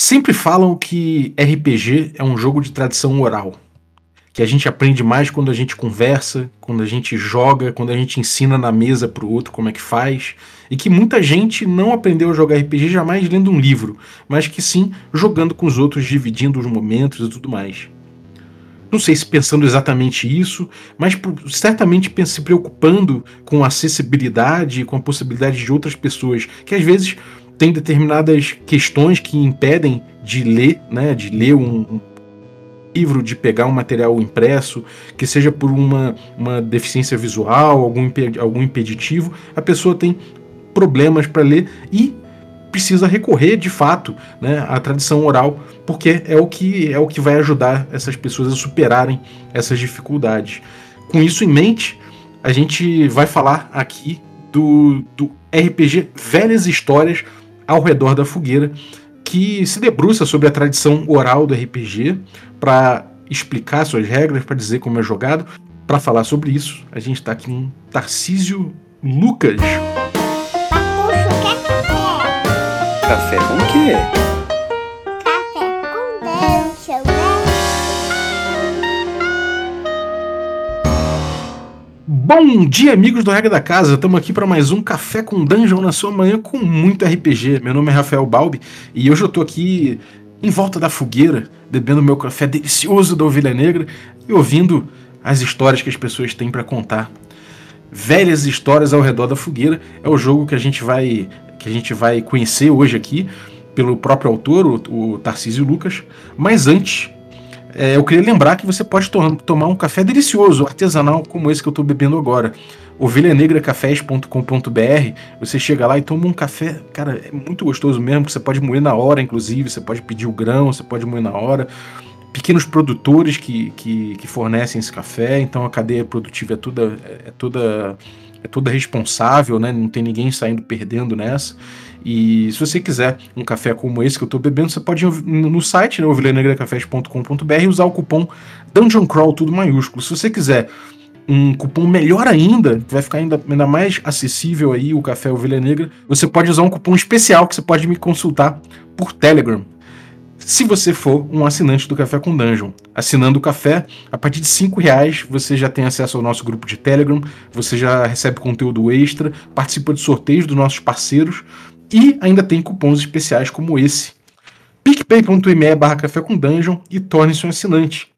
Sempre falam que RPG é um jogo de tradição oral. Que a gente aprende mais quando a gente conversa, quando a gente joga, quando a gente ensina na mesa pro outro como é que faz. E que muita gente não aprendeu a jogar RPG jamais lendo um livro, mas que sim jogando com os outros, dividindo os momentos e tudo mais. Não sei se pensando exatamente isso, mas certamente se preocupando com a acessibilidade e com a possibilidade de outras pessoas que às vezes tem determinadas questões que impedem de ler, né, de ler um, um livro, de pegar um material impresso, que seja por uma, uma deficiência visual, algum, algum impeditivo, a pessoa tem problemas para ler e precisa recorrer de fato né, à tradição oral, porque é o que é o que vai ajudar essas pessoas a superarem essas dificuldades. Com isso em mente, a gente vai falar aqui do, do RPG Velhas Histórias ao redor da fogueira, que se debruça sobre a tradição oral do RPG para explicar suas regras, para dizer como é jogado. Para falar sobre isso, a gente está aqui com Tarcísio Lucas. Café com o quê? Bom dia, amigos do Regra da Casa. Estamos aqui para mais um Café com Dungeon na sua manhã com muito RPG. Meu nome é Rafael Balbi e hoje eu estou aqui em volta da fogueira, bebendo meu café delicioso da Ovelha Negra e ouvindo as histórias que as pessoas têm para contar. Velhas histórias ao redor da fogueira é o jogo que a gente vai que a gente vai conhecer hoje aqui pelo próprio autor, o, o Tarcísio Lucas. Mas antes, é, eu queria lembrar que você pode to tomar um café delicioso, artesanal, como esse que eu estou bebendo agora. ovelhanegracafés.com.br Você chega lá e toma um café, cara, é muito gostoso mesmo. Você pode moer na hora, inclusive. Você pode pedir o grão, você pode moer na hora. Pequenos produtores que, que, que fornecem esse café, então a cadeia produtiva é toda, é toda, é toda responsável, né? Não tem ninguém saindo perdendo nessa. E se você quiser um café como esse que eu estou bebendo, você pode ir no site, né, ovelhanegracafés.com.br e usar o cupom Dungeon Crawl, tudo maiúsculo. Se você quiser um cupom melhor ainda, vai ficar ainda, ainda mais acessível aí o Café Ovelha Negra, você pode usar um cupom especial que você pode me consultar por Telegram. Se você for um assinante do Café com Dungeon, assinando o café, a partir de 5 reais você já tem acesso ao nosso grupo de Telegram, você já recebe conteúdo extra, participa de sorteios dos nossos parceiros, e ainda tem cupons especiais como esse. picpay.me barra café com dungeon e torne-se um assinante.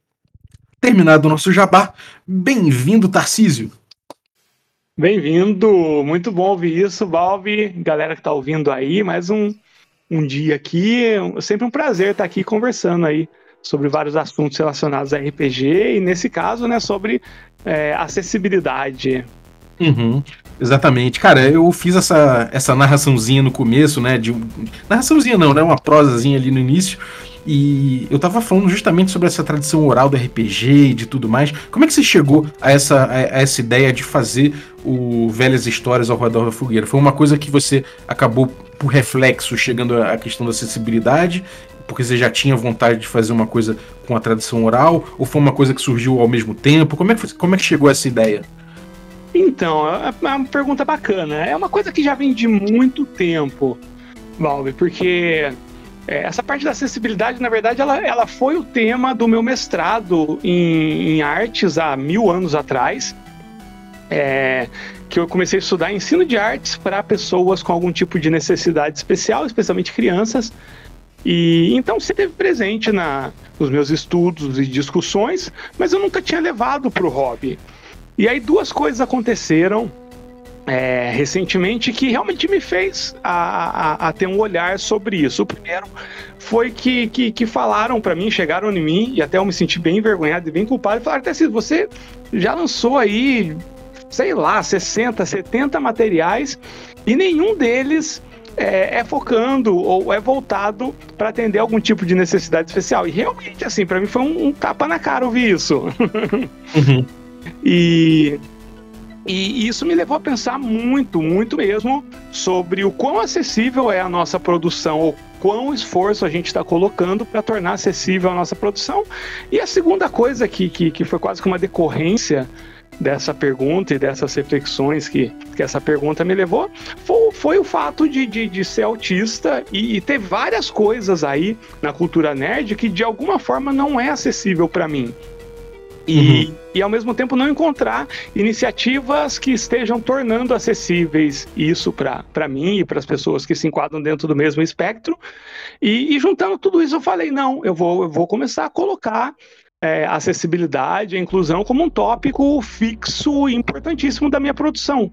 Terminado o nosso jabá, bem-vindo Tarcísio. Bem-vindo, muito bom ouvir isso, Balbi, galera que está ouvindo aí, mais um, um dia aqui, sempre um prazer estar aqui conversando aí sobre vários assuntos relacionados a RPG e nesse caso, né, sobre é, acessibilidade. Uhum. Exatamente. Cara, eu fiz essa, essa narraçãozinha no começo, né? De, narraçãozinha não, né? Uma prosazinha ali no início. E eu tava falando justamente sobre essa tradição oral do RPG e de tudo mais. Como é que você chegou a essa, a, essa ideia de fazer o Velhas Histórias ao redor da fogueira? Foi uma coisa que você acabou por reflexo chegando à questão da acessibilidade porque você já tinha vontade de fazer uma coisa com a tradição oral? Ou foi uma coisa que surgiu ao mesmo tempo? Como é que, como é que chegou essa ideia? Então, é, é uma pergunta bacana. É uma coisa que já vem de muito tempo, Valve, porque é, essa parte da acessibilidade, na verdade, ela, ela foi o tema do meu mestrado em, em artes há mil anos atrás. É, que eu comecei a estudar ensino de artes para pessoas com algum tipo de necessidade especial, especialmente crianças. E então você esteve presente na, nos meus estudos e discussões, mas eu nunca tinha levado para o hobby. E aí duas coisas aconteceram é, recentemente que realmente me fez a, a, a, ter um olhar sobre isso. O primeiro foi que, que, que falaram para mim, chegaram em mim, e até eu me senti bem envergonhado e bem culpado, e falaram, se você já lançou aí, sei lá, 60, 70 materiais, e nenhum deles é, é, focando ou é voltado para atender algum tipo de necessidade especial. E realmente, assim, para mim foi um, um, tapa na cara ouvir isso. Uhum. E, e isso me levou a pensar muito, muito mesmo sobre o quão acessível é a nossa produção, ou quão esforço a gente está colocando para tornar acessível a nossa produção. E a segunda coisa que, que, que foi quase que uma decorrência dessa pergunta e dessas reflexões que, que essa pergunta me levou foi, foi o fato de, de, de ser autista e, e, ter várias coisas aí na cultura nerd que de alguma forma não é acessível para mim. E, uhum. e ao mesmo tempo não encontrar iniciativas que estejam tornando acessíveis isso para mim e para as pessoas que se enquadram dentro do mesmo espectro. E, e, juntando tudo isso, eu falei: não, eu vou, eu vou começar a colocar é, acessibilidade, a inclusão como um tópico fixo e importantíssimo da minha produção.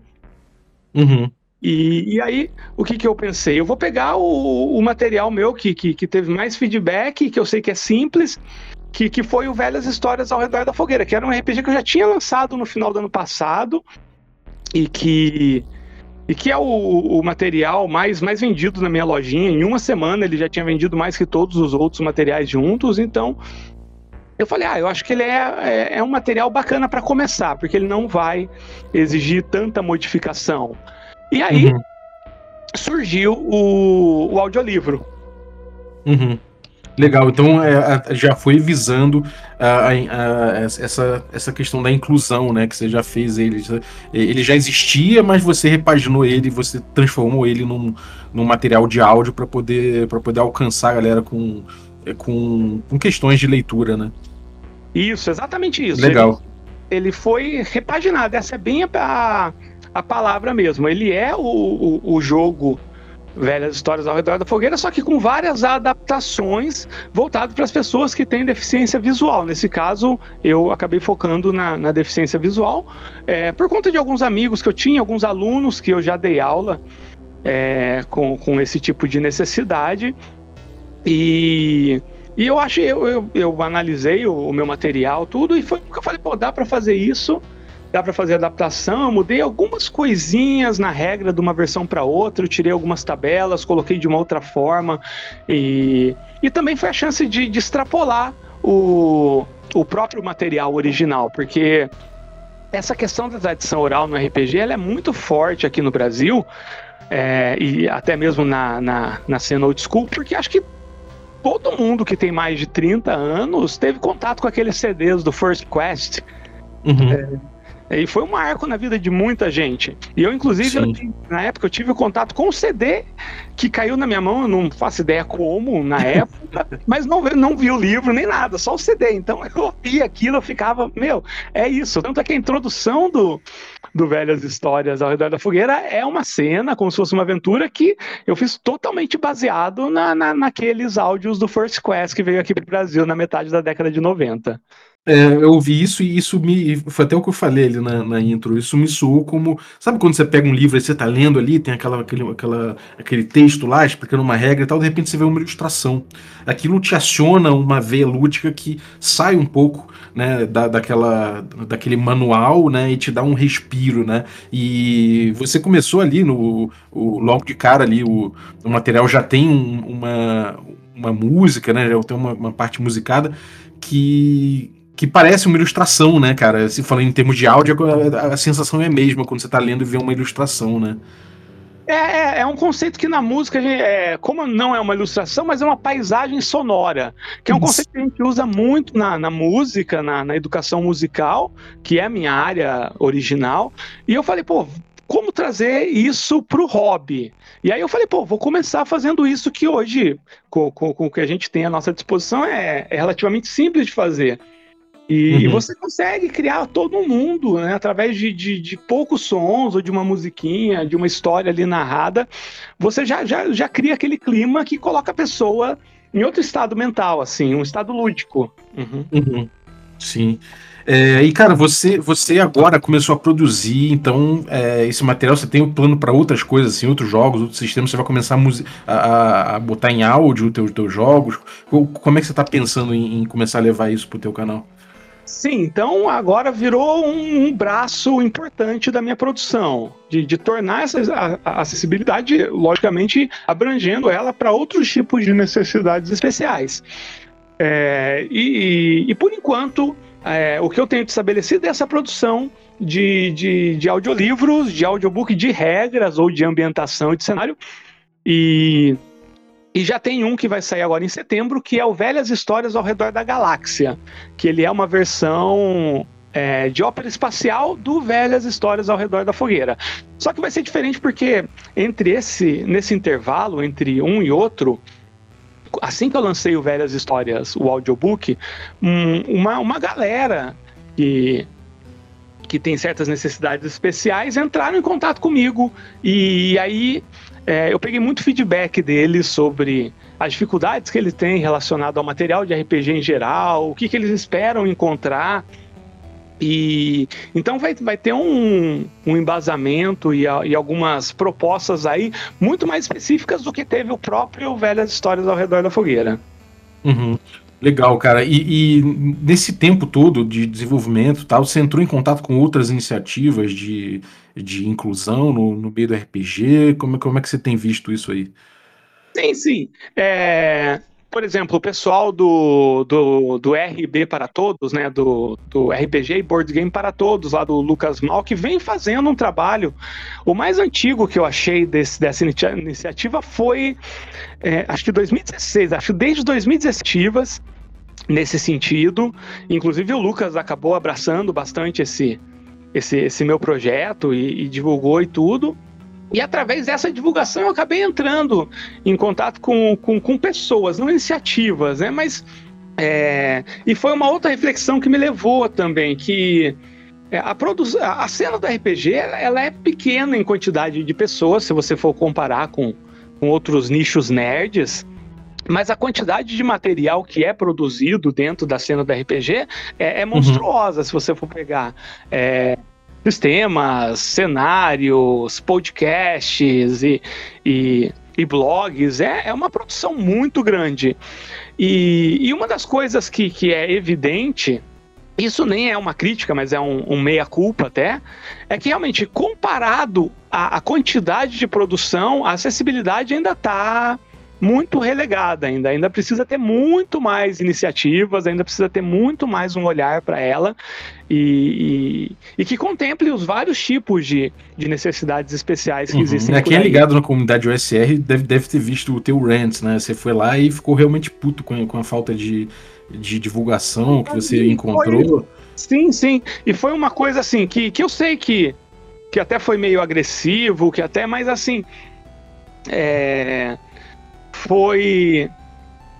Uhum. E, e, aí, o que, que eu pensei? Eu vou pegar o, o material meu que, que, que, teve mais feedback, que eu sei que é simples, que, que foi o Velhas Histórias ao Redor da Fogueira, que era um RPG que eu já tinha lançado no final do ano passado e que e que é o, o, material mais, mais vendido na minha lojinha. Em uma semana ele já tinha vendido mais que todos os outros materiais juntos, então eu falei, ah, eu acho que ele é, é, é um material bacana para começar, porque ele não vai exigir tanta modificação. E aí uhum. surgiu o, o audiolivro. Uhum. Legal, então é, já foi visando a, a, a, essa, essa questão da inclusão, né? Que você já fez ele. Ele já existia, mas você repaginou ele, você transformou ele num, num material de áudio para poder, poder alcançar a galera com, com, com questões de leitura, né? Isso, exatamente isso. Legal. Ele, ele foi repaginado, essa é bem a, a palavra mesmo. Ele é o, o, o jogo velhas histórias ao redor da fogueira, só que com várias adaptações voltadas para as pessoas que têm deficiência visual. Nesse caso, eu acabei focando na, na deficiência visual, é, por conta de alguns amigos que eu tinha, alguns alunos que eu já dei aula é, com, com esse tipo de necessidade. E, e eu achei, eu, eu, eu analisei o, o, meu material, tudo, e foi que eu falei, pô, dá para fazer isso dá para fazer adaptação. Eu mudei algumas coisinhas na regra de uma versão para outra, eu tirei algumas tabelas, coloquei de uma outra forma e, e também foi a chance de, de extrapolar o, o próprio material original, porque essa questão da tradição oral no RPG ela é muito forte aqui no Brasil é, e até mesmo na, na, na cena old school, porque acho que todo mundo que tem mais de 30 anos teve contato com aqueles CDs do First Quest. Uhum. É, e foi um marco na vida de muita gente. E eu, inclusive, eu, na época, eu tive contato com o CD que caiu na minha mão, eu não faço ideia como na época, mas não, não vi o livro nem nada, só o CD. Então eu ouvi aquilo, eu ficava, meu, é isso. Tanto é que a introdução do, do Velhas Histórias ao Redor da Fogueira é uma cena, como se fosse uma aventura, que eu fiz totalmente baseado na, na, naqueles áudios do First Quest que veio aqui para o Brasil na metade da década de 90. É, eu ouvi isso e isso me. Foi até o que eu falei ali na, na intro. Isso me soou como. Sabe quando você pega um livro e você tá lendo ali, tem aquela, aquele, aquela, aquele texto lá explicando uma regra e tal, de repente você vê uma ilustração. Aquilo te aciona uma veia lúdica que sai um pouco né, da, daquela, daquele manual né, e te dá um respiro. Né? E você começou ali no. O, logo de cara ali, o, o material já tem um, uma, uma música, né? Já tem uma, uma parte musicada que que parece uma ilustração, né, cara? Se falando em termos de áudio, a, a, sensação é a mesma quando você tá lendo e vê uma ilustração, né? É, é, é um conceito que na música, gente, é, como não é uma ilustração, mas é uma paisagem sonora, que é um conceito que a gente usa muito na, na música, na, na educação musical, que é a minha área original. E eu falei, pô, como trazer isso para o hobby. E aí eu falei, pô, vou começar fazendo isso que hoje, com, com, com o que a gente tem à nossa disposição, é, é relativamente simples de fazer. E, uhum. você consegue criar todo um mundo, né, através de, de, de, poucos sons ou de uma musiquinha, de uma história ali narrada. Você já, já, já cria aquele clima que coloca a pessoa em outro estado mental, assim, um estado lúdico. Uhum. Uhum. Sim. É, e cara, você você agora começou a produzir, então é, esse material você tem um plano para outras coisas, assim, outros jogos, outros sistemas, você vai começar a, a, a botar em áudio os teus, teus jogos. Como é que você está pensando em, em, começar a levar isso pro teu canal? Sim, então agora virou um, um braço importante da minha produção, de, de tornar essa a, acessibilidade, logicamente, abrangendo ela para outros tipos de necessidades especiais. É, e, e, e, por enquanto, é, o que eu tenho estabelecido é essa produção de, de, de audiolivros, de audiobook de regras ou de ambientação e de cenário. E e já tem um que vai sair agora em setembro, que é o Velhas Histórias ao Redor da Galáxia, que ele é uma versão é, de ópera espacial do Velhas Histórias ao Redor da Fogueira. Só que vai ser diferente porque entre esse nesse intervalo entre um e outro, assim que eu lancei o Velhas Histórias, o audiobook, um, uma, uma galera que que tem certas necessidades especiais entraram em contato comigo e aí é, eu peguei muito feedback deles sobre as dificuldades que eles têm relacionado ao material de RPG em geral, o que, que eles esperam encontrar e então vai, vai ter um, um embasamento e, e, algumas propostas aí muito mais específicas do que teve o próprio Velhas Histórias ao Redor da Fogueira. Uhum. Legal, cara. E, e, nesse tempo todo de desenvolvimento, tal, você entrou em contato com outras iniciativas de, de inclusão no, no meio do RPG? Como, como é que você tem visto isso aí? Sim, sim. É, por exemplo, o pessoal do, do, do RB para Todos, né, do, do RPG e Board Game para Todos, lá do Lucas Mal, que vem fazendo um trabalho. O mais antigo que eu achei desse, dessa iniciativa foi, é, acho que 2016, acho que desde 2016 nesse sentido. Inclusive o Lucas acabou abraçando bastante esse, esse, esse meu projeto e, e divulgou e tudo. E através dessa divulgação eu acabei entrando em contato com, com, com pessoas, não iniciativas, né? Mas. É, e foi uma outra reflexão que me levou também, que é, a, a cena do RPG ela é pequena em quantidade de pessoas, se você for comparar com, com outros nichos nerds. Mas a quantidade de material que é produzido dentro da cena do RPG é, é uhum. monstruosa, uhum. se você for pegar. É, sistemas, cenários, podcasts e, e, e blogs. É, é uma produção muito grande. E, e uma das coisas que, que é evidente isso nem é uma crítica, mas é um, um meia-culpa até, é que realmente, comparado à, à, quantidade de produção, a acessibilidade ainda está muito relegada ainda. Ainda precisa ter muito mais iniciativas, ainda precisa ter muito mais um olhar para ela e, e, e, que contemple os vários tipos de, de necessidades especiais que uhum. existem. É, quem é ligado na comunidade OSR deve, deve ter visto o teu rant, né? Você foi lá e ficou realmente puto com, com a falta de, de divulgação que você encontrou. Foi, sim, sim. E foi uma coisa assim que, que eu sei que, que até foi meio agressivo, que até, mas assim. É, foi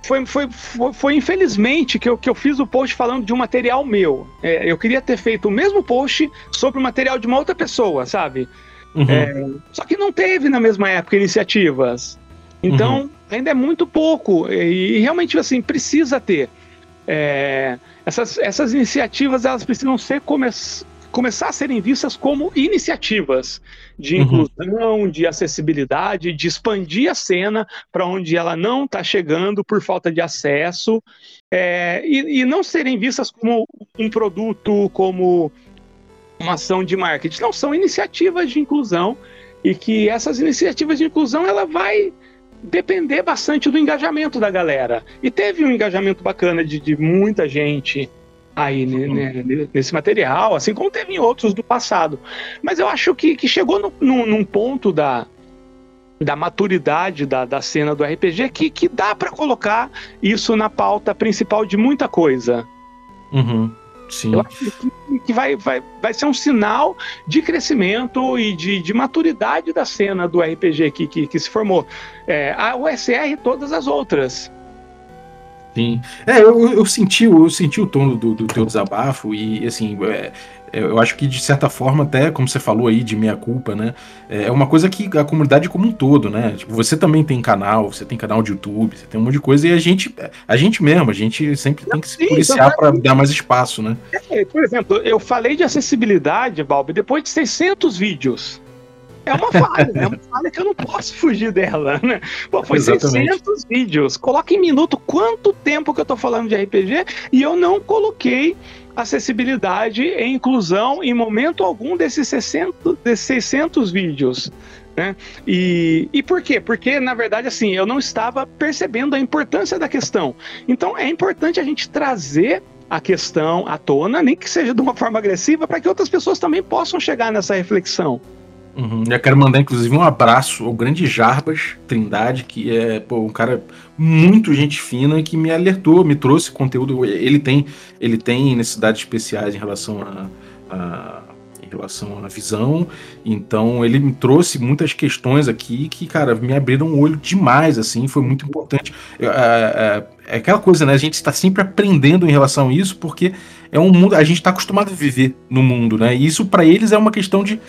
foi, foi, foi, foi, infelizmente que eu, que eu fiz o post falando de um material meu. É, eu queria ter feito o mesmo post sobre o material de uma outra pessoa, sabe? Uhum. É, só que não teve na mesma época iniciativas. Então, uhum. ainda é muito pouco. E, e realmente, assim, precisa ter. É, essas, essas iniciativas, elas precisam ser começadas começar a serem vistas como iniciativas de uhum. inclusão, uhum. de acessibilidade, de expandir a cena para onde ela não está chegando por falta de acesso, é, e, e não serem vistas como um produto, como uma ação de marketing. Não, são iniciativas de inclusão e que essas iniciativas de inclusão ela vai depender bastante do engajamento da galera. E teve um engajamento bacana de, de muita gente aí né, nesse material, assim como teve em outros do passado. Mas eu acho que, que chegou no, no, num ponto da, da maturidade da, da cena do RPG que, que dá para colocar isso na pauta principal de muita coisa. Uhum. Sim. Eu acho que, que vai, vai, vai ser um sinal de crescimento e de, de maturidade da cena do RPG que, que, que se formou. É, a USR e todas as outras. Sim. É, eu, eu, senti, eu senti o tom do, do teu desabafo e, assim, é, é, eu acho que de certa forma, até como você falou aí de meia culpa, né? É, é uma coisa que a comunidade como um todo, né? Tipo, você também tem canal, você tem canal de YouTube, você tem um monte de coisa e a gente, a gente mesmo, a gente sempre tem que se policiar para dar mais espaço, né? É, por exemplo, eu falei de acessibilidade, Balbi, depois de 600 vídeos. É uma falha, é uma falha que eu não posso fugir dela, né? Pô, foi Exatamente. 600 vídeos. Coloca em minuto quanto tempo que eu tô falando de RPG e eu não coloquei acessibilidade e inclusão em momento algum desses 600, desses 600 vídeos. Né? E, e por quê? Porque, na verdade, assim, eu não estava percebendo a importância da questão. Então, é importante a gente trazer a questão à tona, nem que seja de uma forma agressiva, para que outras pessoas também possam chegar nessa reflexão. Uhum. Eu quero mandar, inclusive, um abraço ao grande Jarbas Trindade, que é pô, um cara muito gente fina que me alertou, me trouxe conteúdo. Ele tem, ele tem necessidades especiais em relação a, a em relação à visão. Então ele me trouxe muitas questões aqui que, cara, me abriram o olho demais, assim, foi muito importante. É, é, é aquela coisa, né? A gente está sempre aprendendo em relação a isso, porque é um mundo, a gente está acostumado a viver no mundo, né? E isso para eles é uma questão de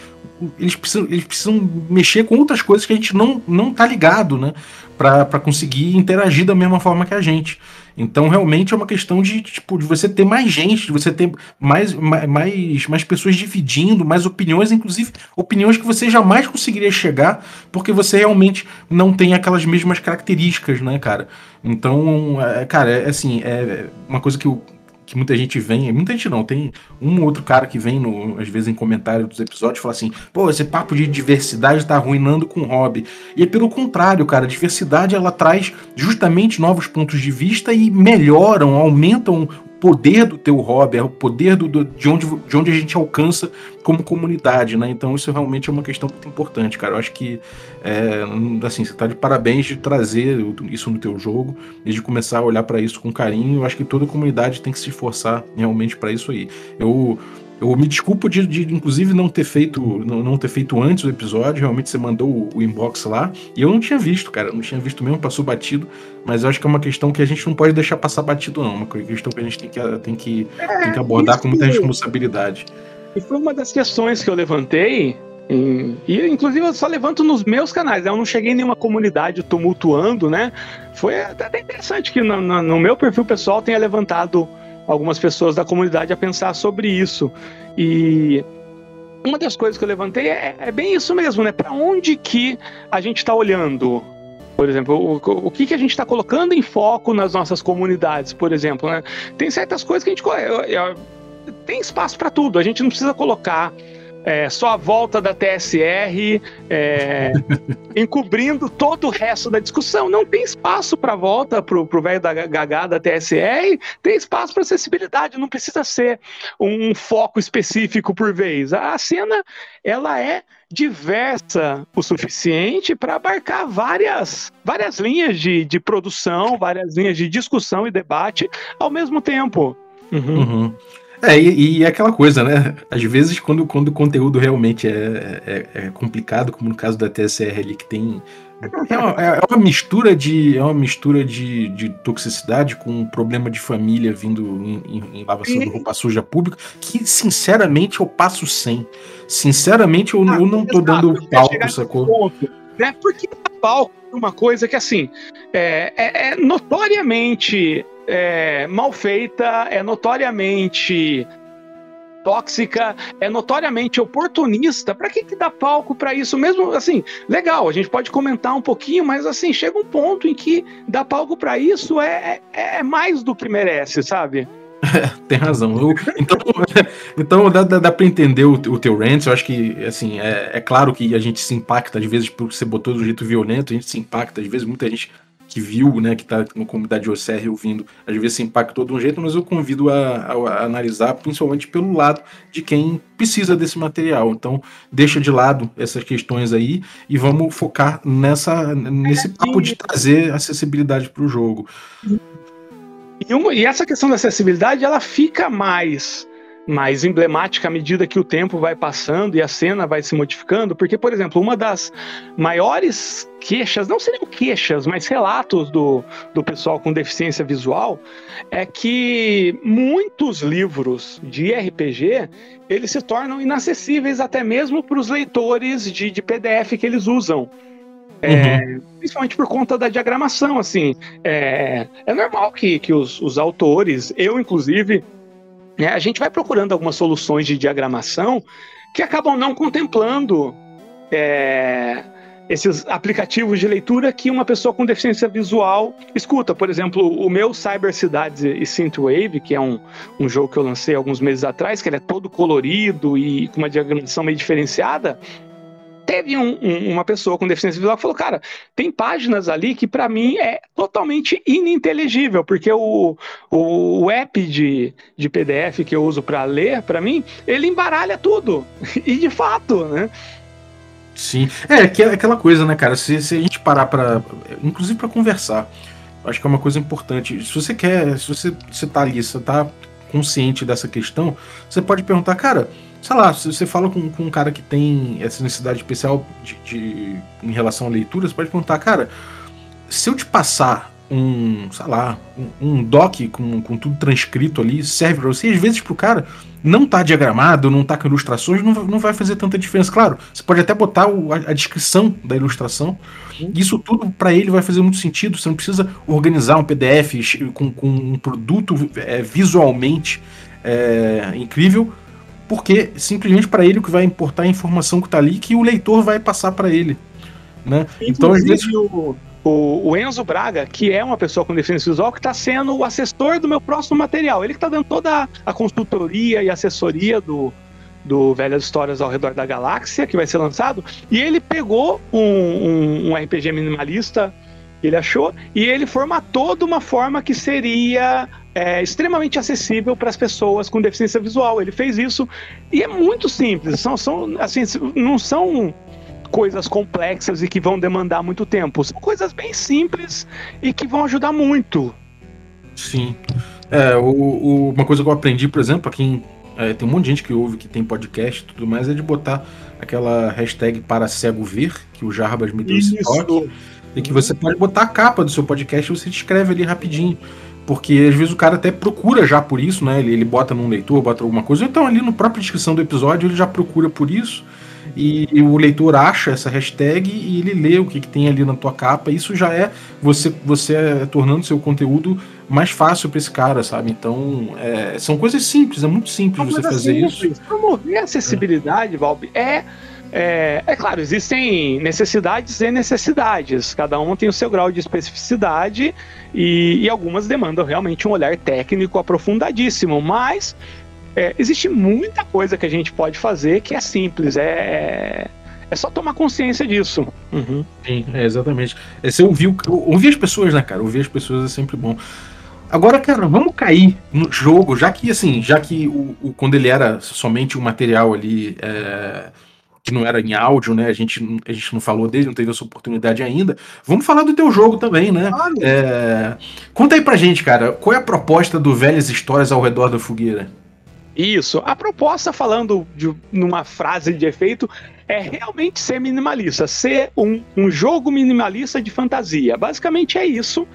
eles precisam, eles precisam mexer com outras coisas que a gente não, não tá ligado, né? Para conseguir interagir da mesma forma que a gente. Então, realmente é uma questão de, tipo, de você ter mais gente, de você ter mais, mais, mais pessoas dividindo, mais opiniões, inclusive opiniões que você jamais conseguiria chegar, porque você realmente não tem aquelas mesmas características, né, cara? Então, é, cara, é assim, é uma coisa que eu que muita gente vem, muita gente não, tem um ou outro cara que vem, no, às vezes, em comentário dos episódios, fala assim: pô, esse papo de diversidade tá arruinando com o hobby. E é pelo contrário, cara, diversidade ela traz justamente novos pontos de vista e melhoram, aumentam poder do teu hobby, é o poder do, do, de, onde, de onde a gente alcança como comunidade, né? Então isso realmente é uma questão muito importante, cara. Eu acho que, é, assim, você tá de parabéns de trazer isso no teu jogo e de começar a olhar para isso com carinho. Eu acho que toda comunidade tem que se esforçar realmente para isso aí. Eu eu me desculpo de, de, inclusive, não ter feito não, não, ter feito antes o episódio. Realmente você mandou o, o, inbox lá. E eu não tinha visto, cara. Não tinha visto mesmo, passou batido. Mas eu acho que é uma questão que a gente não pode deixar passar batido, não. Uma questão que a gente tem que, tem que, é, tem que abordar com muita responsabilidade. E foi uma das questões que eu levantei. Em, e inclusive eu só levanto nos meus canais, né? eu não cheguei em nenhuma comunidade tumultuando, né? Foi até interessante que no, no, no meu perfil pessoal tenha levantado algumas pessoas da comunidade a pensar sobre isso. E uma das coisas que eu levantei é, é bem isso mesmo, né? Para onde que a gente está olhando? Por exemplo, o, o que, que a gente está colocando em foco nas nossas comunidades, por exemplo, né? Tem certas coisas que a gente tem espaço para tudo. A gente não precisa colocar é, só a volta da TSR é, encobrindo todo o resto da discussão. Não tem espaço para volta para o velho da Gagá da TSR, tem espaço para acessibilidade, não precisa ser um foco específico por vez. A cena ela é diversa o suficiente para abarcar várias, várias linhas de, de produção, várias linhas de discussão e debate ao mesmo tempo. Uhum. Uhum. É, e, e, é aquela coisa, né? Às vezes, quando, quando o conteúdo realmente é, é, é complicado, como no caso da TSR ali, que tem. É uma, é uma mistura de. É uma mistura de, de toxicidade com um problema de família vindo em, em, em lavação de roupa suja pública, que sinceramente eu passo sem. Sinceramente, eu, ah, eu não tô dando palco, sacou? Ponto, né? Porque palco é uma coisa que assim é, é, é notoriamente é, mal feita, é notoriamente tóxica, é notoriamente oportunista. Para que, que dá palco para isso mesmo? Assim, legal, a gente pode comentar um pouquinho, mas assim, chega um ponto em que dar palco para isso é, é, é mais do que merece, sabe? tem razão. Eu, então, então dá, dá, dá para entender o, o teu rant. Eu acho que, assim, é, é, claro que a gente se impacta, às vezes, por você botou do jeito violento, a gente se impacta, às vezes, muita gente que viu, né, que está na comunidade OCR ouvindo, às vezes se impactou de um jeito, mas eu convido a, a, a, analisar principalmente pelo lado de quem precisa desse material. Então, deixa de lado essas questões aí e vamos focar nessa, nesse papo de trazer acessibilidade para o jogo. E, uma, e essa questão da acessibilidade, ela fica mais mais emblemática à medida que o tempo vai passando e a cena vai se modificando, porque, por exemplo, uma das maiores queixas, não seriam queixas, mas relatos do, do pessoal com deficiência visual, é que muitos livros de RPG eles se tornam inacessíveis até mesmo para os leitores de, de PDF que eles usam. É, uhum. Principalmente por conta da diagramação, assim. É, é normal que, que os, os autores, eu inclusive, né, a gente vai procurando algumas soluções de diagramação que acabam não contemplando é, esses aplicativos de leitura que uma pessoa com deficiência visual escuta. Por exemplo, o meu Cyber Cidades e Synthwave, que é um, um jogo que eu lancei alguns meses atrás, que ele é todo colorido e com uma diagramação meio diferenciada, teve um, um, uma pessoa com deficiência visual que falou, cara, tem páginas ali que para mim é totalmente ininteligível, porque o, o, o app de, de PDF que eu uso para ler, para mim, ele embaralha tudo. E de fato, né? Sim. É, que é aquela coisa, né, cara? Se, se a gente parar pra. Inclusive para conversar. Acho que é uma coisa importante. Se você quer. Se você, você tá ali, você tá consciente dessa questão, você pode perguntar, cara, sei lá, se você fala com, com um cara que tem essa necessidade especial de, de, em relação à leitura, você pode perguntar, cara, se eu te passar um, sei lá, um, um doc com, com tudo transcrito ali, serve para você, às vezes pro cara não tá diagramado, não tá com ilustrações, não, não vai fazer tanta diferença. Claro, você pode até botar o, a, a, descrição da ilustração, isso tudo para ele vai fazer muito sentido. Você não precisa organizar um PDF com, com um produto é, visualmente é, incrível, porque simplesmente para ele o que vai importar é a informação que está ali que o leitor vai passar para ele. Né? Então, às vezes. O, o, Enzo Braga, que é uma pessoa com deficiência visual, que está sendo o assessor do meu próximo material. Ele que está dando toda a consultoria e assessoria do, do Velhas Histórias ao Redor da Galáxia, que vai ser lançado, e ele pegou um, um, um RPG minimalista que ele achou, e ele formatou de uma forma que seria é, extremamente acessível para as pessoas com deficiência visual. Ele fez isso e é muito simples. São, são assim, não são coisas complexas e que vão demandar muito tempo. São coisas bem simples e que vão ajudar muito. Sim. É, o, o, uma coisa que eu aprendi, por exemplo, aqui é, tem um monte de gente que ouve que tem podcast e tudo mais, é de botar aquela hashtag para cego ver, que o Jarbas me deu esse toque. E que você pode botar a capa do seu podcast e você escreve ali rapidinho. Porque às vezes o cara até procura já por isso, né? Ele, ele bota num leitor, bota alguma coisa. Então ali no própria descrição do episódio ele já procura por isso. E, e, o leitor acha essa hashtag e ele lê o que, que tem ali na tua capa. Isso já é você, você é, tornando seu conteúdo mais fácil para esse cara, sabe? Então, é, são coisas simples, é muito simples você fazer simples. isso. Promover a acessibilidade, é. Valb, é é, é, claro, existem necessidades e necessidades. Cada uma tem o seu grau de especificidade e, e algumas demandam realmente um olhar técnico aprofundadíssimo. Mas é, existe muita coisa que a gente pode fazer que é simples. É, é só tomar consciência disso. Uhum. Sim, é, exatamente. É, você ouviu, ouvir as pessoas, né, cara? Ouvir as pessoas é sempre bom. Agora, cara, vamos cair no jogo, já que assim, já que o, o quando ele era somente um material ali. É que não era em áudio, né? A gente, a gente não falou dele, não teve essa oportunidade ainda. Vamos falar do teu jogo também, né? É... Conta aí pra gente, cara, qual é a proposta do Velhas Histórias ao redor da fogueira? Isso. A proposta, falando de, numa frase de efeito, é realmente ser minimalista, ser um, um jogo minimalista de fantasia. Basicamente é isso.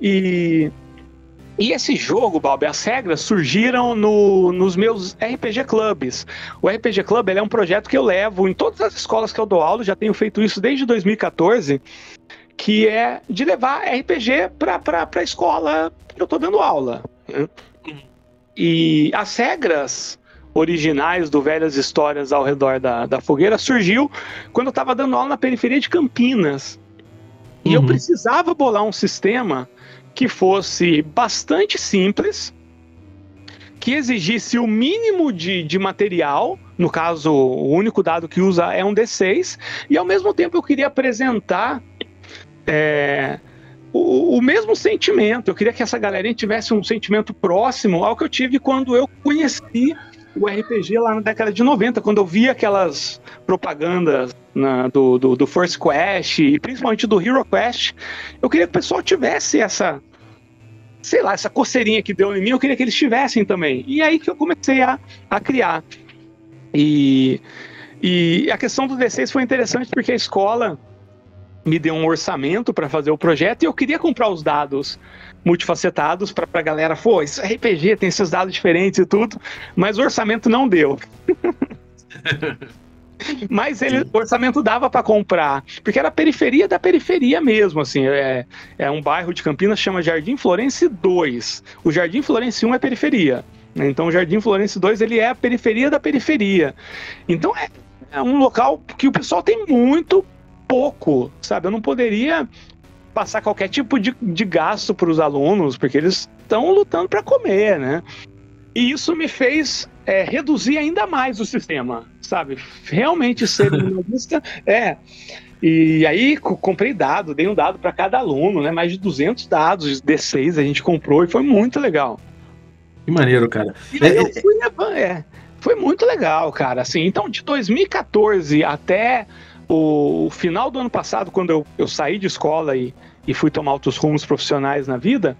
E e esse jogo, Bob, as regras surgiram no, nos meus RPG Clubs. O RPG Club é um projeto que eu levo em todas as escolas que eu dou aula, já tenho feito isso desde 2014, que é de levar RPG para a escola que eu estou dando aula. E as regras originais do Velhas Histórias ao redor da, da fogueira surgiu quando eu estava dando aula na periferia de Campinas. E uhum. eu precisava bolar um sistema que fosse bastante simples, que exigisse o mínimo de, de material, no caso, o único dado que usa é um D6, e ao mesmo tempo eu queria apresentar é, o, o, mesmo sentimento. Eu queria que essa galerinha tivesse um sentimento próximo ao que eu tive quando eu conheci o RPG lá na década de 90, quando eu via aquelas propagandas na, do, do, do First Quest e principalmente do Hero Quest, eu queria que o pessoal tivesse essa, sei lá, essa coceirinha que deu em mim, eu queria que eles tivessem também. E aí que eu comecei a, a criar. E, e a questão do D6 foi interessante porque a escola me deu um orçamento para fazer o projeto e eu queria comprar os dados multifacetados para a galera, pô, isso é RPG, tem esses dados diferentes e tudo, mas o orçamento não deu. mas ele, o orçamento dava para comprar, porque era a periferia da periferia mesmo, assim, é, é um bairro de Campinas chama Jardim Florense 2. O Jardim Florense 1 é periferia. Né? Então o Jardim Florense 2 ele é a periferia da periferia. Então é, é um local que o pessoal tem muito pouco, sabe? Eu não poderia passar qualquer tipo de, de gasto para os alunos, porque eles estão lutando para comer, né? E isso me fez é, reduzir ainda mais o sistema, sabe? Realmente ser minimalista é. E aí comprei dado, dei um dado para cada aluno, né? Mais de 200 dados D6 a gente comprou e foi muito legal. Que maneiro, cara. E aí é, eu fui, é, foi muito legal, cara. Assim, então de 2014 até o, final do ano passado, quando eu, eu saí de escola e, e fui tomar outros rumos profissionais na vida,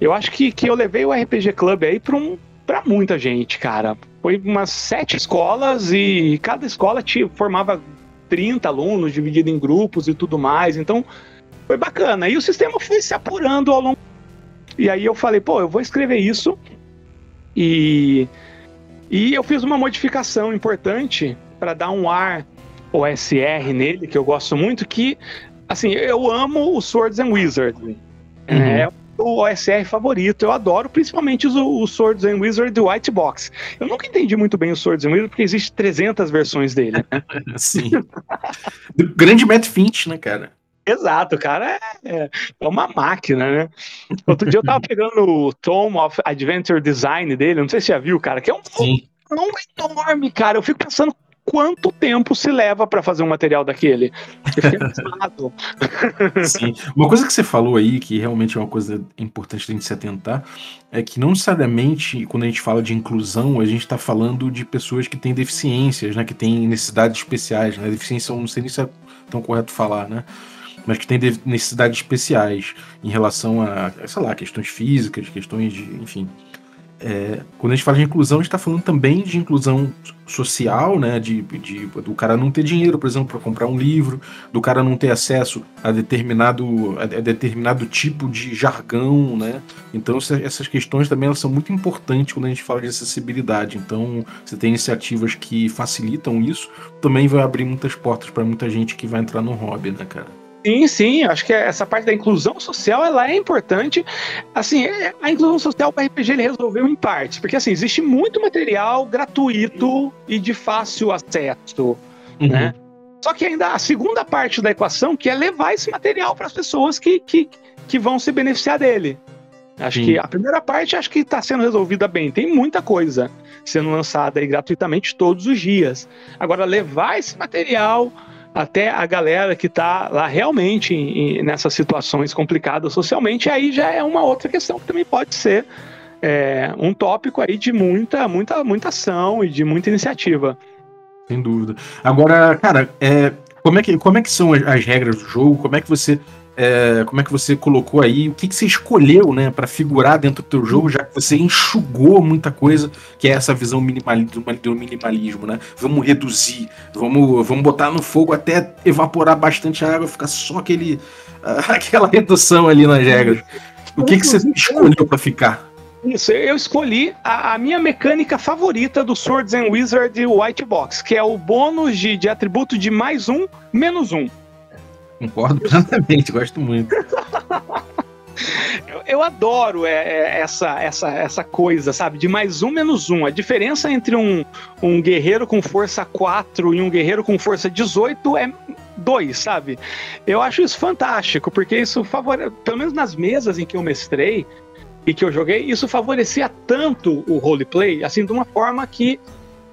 eu acho que, que eu levei o RPG Club aí para um, pra muita gente, cara. Foi umas sete escolas e cada escola te formava 30 alunos, dividido em grupos e tudo mais. Então, foi bacana. E o sistema foi se apurando ao longo. E aí eu falei, pô, eu vou escrever isso. E, e eu fiz uma modificação importante para dar um ar OSR nele, que eu gosto muito, que, assim, eu amo o Swords and Wizards. Uhum. É o OSR favorito, eu adoro, principalmente os, os Swords and Wizards do White Box. Eu nunca entendi muito bem o Swords and Wizards, porque existe 300 versões dele. Sim. Do grande Matt Finch, né, cara? Exato, cara é, é, uma máquina, né? Outro dia eu tava pegando o Tom of Adventure Design dele, não sei se você já viu, cara, que é um, Sim. um enorme, cara. Eu fico pensando quanto tempo se leva para fazer um material daquele. Sim. Uma coisa que você falou aí, que realmente é uma coisa importante a gente se atentar, é que não necessariamente, quando a gente fala de inclusão, a gente está falando de pessoas que têm deficiências, né? Que têm necessidades especiais, né? Deficiência, não sei nem se é tão correto falar, né? mas que têm necessidades especiais em relação a, sei lá, questões físicas, questões de, enfim, é, quando a gente fala de inclusão, a gente está falando também de inclusão social, né? De, de, do cara não ter dinheiro, por exemplo, para comprar um livro, do cara não ter acesso a determinado, a determinado tipo de jargão, né? Então essas questões também são muito importantes quando a gente fala de acessibilidade. Então você tem iniciativas que facilitam isso, também vai abrir muitas portas para muita gente que vai entrar no hobby, né, cara? Sim, sim, acho que essa parte da inclusão social ela é importante. Assim, é, a inclusão social o RPG ele resolveu em parte, porque assim, existe muito material gratuito e de fácil acesso, uhum. né? Só que ainda a segunda parte da equação, que é levar esse material para as pessoas que, que, que vão se beneficiar dele. Acho Sim. que a primeira parte acho que está sendo resolvida bem. Tem muita coisa sendo lançada aí gratuitamente todos os dias. Agora, levar esse material até a galera que está lá realmente em, em, nessas situações complicadas socialmente, aí já é uma outra questão que também pode ser é, um tópico aí de muita, muita, muita ação e de muita iniciativa. Sem dúvida. Agora, cara, é, como, é que, como é que são as, as regras do jogo? Como é que você é, como é que você colocou aí, o que, que você escolheu, né, para figurar dentro do teu jogo, já que você enxugou muita coisa, que é essa visão minimalismo, do minimalismo, né? Vamos reduzir, vamos, vamos botar no fogo até evaporar bastante água, ficar só aquele, aquela redução ali nas regras. O que, que você escolheu para ficar? Isso, eu escolhi a, a, minha mecânica favorita do Swords and Wizard White Box, que é o bônus de, de atributo de mais um, menos um. Concordo plenamente, gosto muito. eu, eu, adoro é, é, essa, essa, essa coisa, sabe? De mais um menos um. A diferença entre um, um guerreiro com força 4 e um guerreiro com força 18 é 2, sabe? Eu acho isso fantástico, porque isso favorece, pelo menos nas mesas em que eu mestrei e que eu joguei, isso favorecia tanto o roleplay, assim, de uma forma que,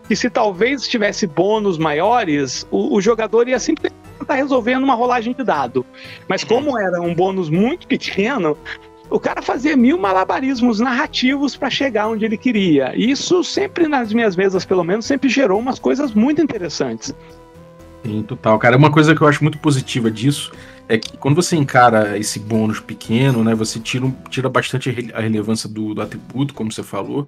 que se talvez tivesse bônus maiores, o, o jogador ia simplesmente tá resolvendo uma rolagem de dado. Mas como era um bônus muito pequeno, o cara fazia mil malabarismos narrativos para chegar onde ele queria. E isso sempre nas minhas mesas, pelo menos, sempre gerou umas coisas muito interessantes. Sim, total. Cara, uma coisa que eu acho muito positiva disso é que quando você encara esse bônus pequeno, né, você tira, tira bastante a relevância do, do atributo, como você falou,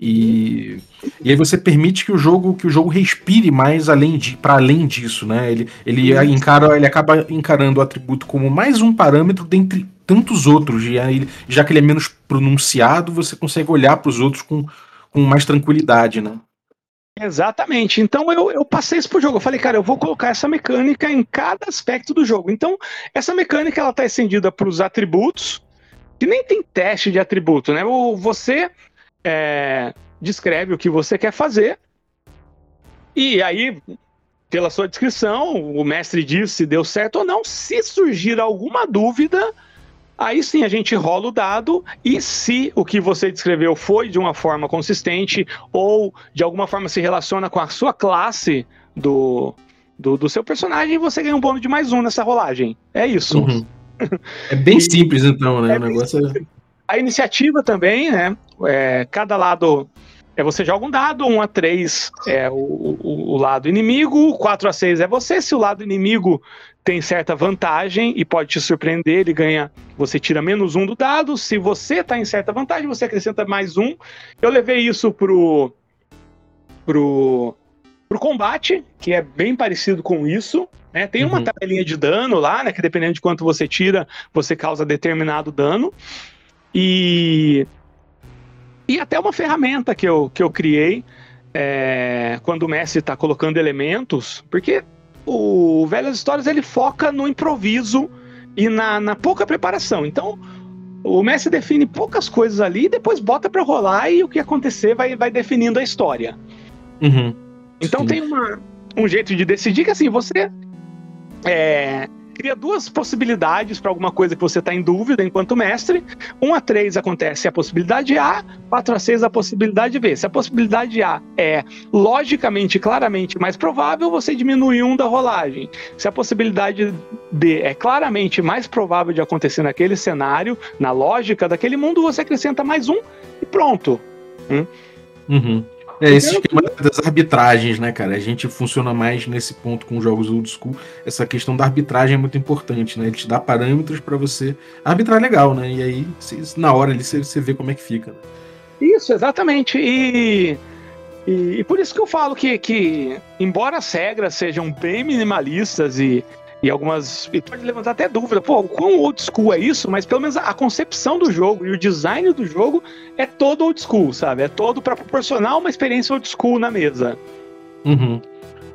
e, e aí você permite que o jogo que o jogo respire mais além de para além disso, né? Ele, ele encara ele acaba encarando o atributo como mais um parâmetro dentre tantos outros, e aí, já que ele é menos pronunciado, você consegue olhar para os outros com, com mais tranquilidade, né? Exatamente. Então eu, eu passei isso pro jogo. Eu falei, cara, eu vou colocar essa mecânica em cada aspecto do jogo. Então, essa mecânica ela tá estendida para os atributos, que nem tem teste de atributo, né? Você é, descreve o que você quer fazer. E aí, pela sua descrição, o mestre diz se deu certo ou não. Se surgir alguma dúvida, aí sim a gente rola o dado. E se o que você descreveu foi de uma forma consistente ou de alguma forma se relaciona com a sua classe do, do, do seu personagem, você ganha um bônus de mais um nessa rolagem. É isso. Uhum. É bem simples, então, né? É o negócio é... A iniciativa também, né? É, cada lado é você joga um dado, 1 a 3 é o, o, o lado inimigo, 4 a 6 é você. Se o lado inimigo tem certa vantagem e pode te surpreender, ele ganha. Você tira menos um do dado. Se você tá em certa vantagem, você acrescenta mais um. Eu levei isso pro. pro. pro combate, que é bem parecido com isso. Né? Tem uma uhum. tabelinha de dano lá, né? Que dependendo de quanto você tira, você causa determinado dano. E e até uma ferramenta que eu, que eu criei é, quando o Messi está colocando elementos, porque o Velhas Histórias ele foca no improviso e na, na pouca preparação. Então, o Messi define poucas coisas ali e depois bota para rolar e o que acontecer vai, vai definindo a história. Uhum. Então Sim. tem uma, um jeito de decidir que assim, você é, cria duas possibilidades para alguma coisa que você está em dúvida enquanto mestre. 1 a 3 acontece a possibilidade A, 4 a 6 a possibilidade B. Se a possibilidade A é logicamente, claramente mais provável, você diminui um da rolagem. Se a possibilidade B é claramente mais provável de acontecer naquele cenário, na lógica daquele mundo, você acrescenta mais um e pronto. Hum? Uhum. É esse esquema das arbitragens, né, cara? A gente funciona mais nesse ponto com jogos old school. Essa questão da arbitragem é muito importante, né? Ele te dá parâmetros para você arbitrar legal, né? E aí, na hora ali, você, você vê como é que fica. Né? Isso, exatamente. E, e, e, por isso que eu falo que, que, embora as regras sejam bem minimalistas e e algumas. E pode levantar até dúvida, pô, quão old school é isso? Mas pelo menos a, a concepção do jogo e o design do jogo é todo old school, sabe? É todo para proporcionar uma experiência old school na mesa. Uhum.